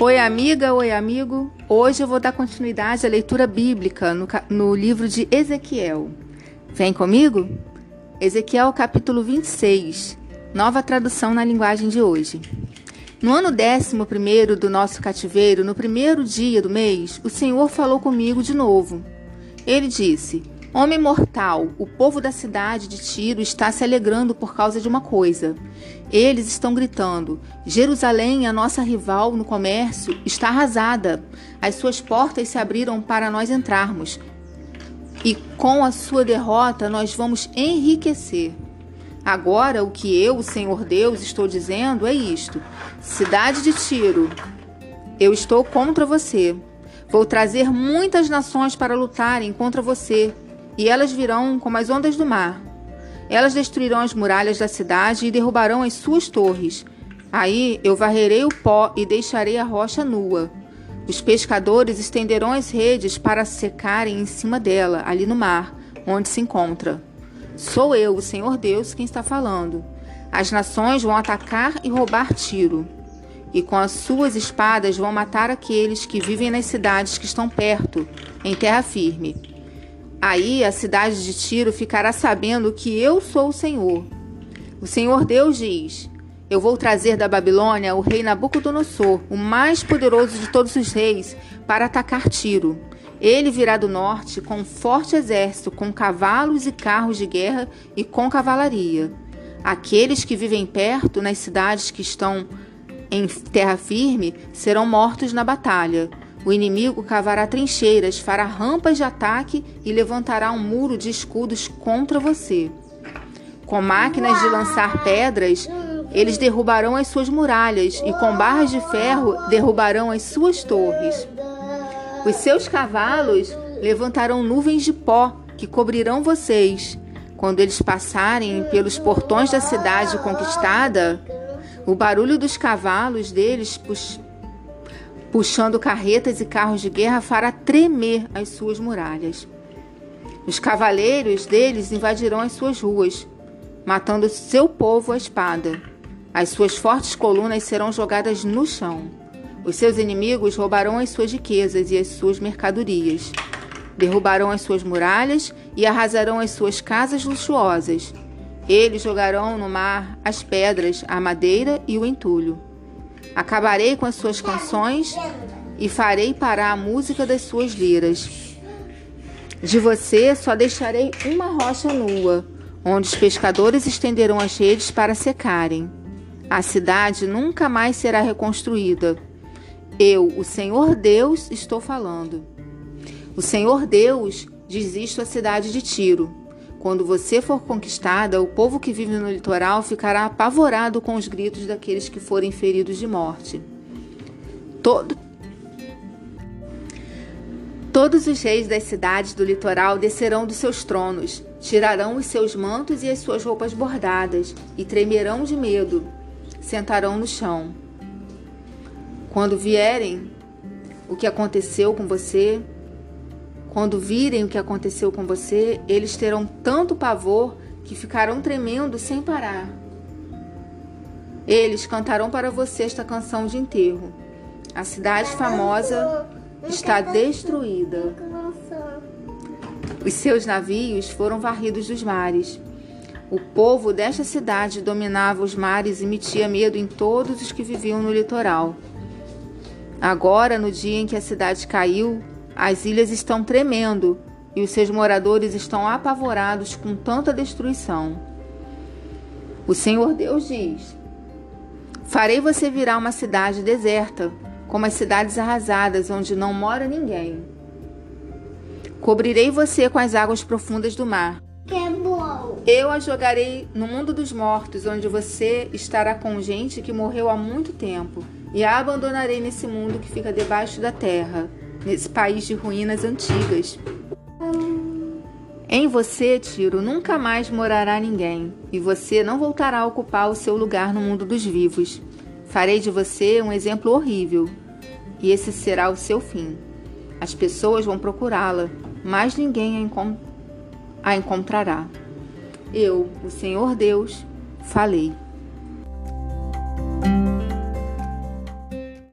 Oi, amiga, oi, amigo. Hoje eu vou dar continuidade à leitura bíblica no, no livro de Ezequiel. Vem comigo? Ezequiel, capítulo 26, nova tradução na linguagem de hoje. No ano décimo primeiro do nosso cativeiro, no primeiro dia do mês, o Senhor falou comigo de novo. Ele disse: Homem mortal, o povo da cidade de Tiro está se alegrando por causa de uma coisa. Eles estão gritando: Jerusalém, a nossa rival no comércio, está arrasada. As suas portas se abriram para nós entrarmos. E com a sua derrota nós vamos enriquecer. Agora, o que eu, o Senhor Deus, estou dizendo é isto: Cidade de Tiro, eu estou contra você. Vou trazer muitas nações para lutarem contra você e elas virão como as ondas do mar. Elas destruirão as muralhas da cidade e derrubarão as suas torres. Aí eu varrerei o pó e deixarei a rocha nua. Os pescadores estenderão as redes para secarem em cima dela, ali no mar, onde se encontra. Sou eu, o Senhor Deus, quem está falando. As nações vão atacar e roubar Tiro, e com as suas espadas vão matar aqueles que vivem nas cidades que estão perto, em terra firme. Aí a cidade de Tiro ficará sabendo que eu sou o Senhor. O Senhor Deus diz: Eu vou trazer da Babilônia o rei Nabucodonosor, o mais poderoso de todos os reis, para atacar Tiro. Ele virá do norte com um forte exército, com cavalos e carros de guerra e com cavalaria. Aqueles que vivem perto, nas cidades que estão em terra firme, serão mortos na batalha. O inimigo cavará trincheiras, fará rampas de ataque e levantará um muro de escudos contra você. Com máquinas de lançar pedras, eles derrubarão as suas muralhas e com barras de ferro derrubarão as suas torres. Os seus cavalos levantarão nuvens de pó que cobrirão vocês. Quando eles passarem pelos portões da cidade conquistada, o barulho dos cavalos deles puxando carretas e carros de guerra fará tremer as suas muralhas. Os cavaleiros deles invadirão as suas ruas, matando seu povo à espada. As suas fortes colunas serão jogadas no chão. Os seus inimigos roubarão as suas riquezas e as suas mercadorias. Derrubarão as suas muralhas e arrasarão as suas casas luxuosas. Eles jogarão no mar as pedras, a madeira e o entulho. Acabarei com as suas canções e farei parar a música das suas liras. De você só deixarei uma rocha nua, onde os pescadores estenderão as redes para secarem. A cidade nunca mais será reconstruída. Eu, o Senhor Deus, estou falando. O Senhor Deus diz isto à cidade de Tiro. Quando você for conquistada, o povo que vive no litoral ficará apavorado com os gritos daqueles que forem feridos de morte. Todo... Todos os reis das cidades do litoral descerão dos seus tronos, tirarão os seus mantos e as suas roupas bordadas, e tremerão de medo, sentarão no chão. Quando vierem o que aconteceu com você, quando virem o que aconteceu com você, eles terão tanto pavor que ficarão tremendo sem parar. Eles cantarão para você esta canção de enterro. A cidade famosa está destruída. Os seus navios foram varridos dos mares. O povo desta cidade dominava os mares e metia medo em todos os que viviam no litoral. Agora, no dia em que a cidade caiu, as ilhas estão tremendo e os seus moradores estão apavorados com tanta destruição. O Senhor Deus diz: Farei você virar uma cidade deserta, como as cidades arrasadas onde não mora ninguém. Cobrirei você com as águas profundas do mar. Eu a jogarei no mundo dos mortos, onde você estará com gente que morreu há muito tempo, e a abandonarei nesse mundo que fica debaixo da terra nesse país de ruínas antigas. Em você, Tiro, nunca mais morará ninguém, e você não voltará a ocupar o seu lugar no mundo dos vivos. Farei de você um exemplo horrível, e esse será o seu fim. As pessoas vão procurá-la, mas ninguém a, encont a encontrará. Eu, o Senhor Deus, falei.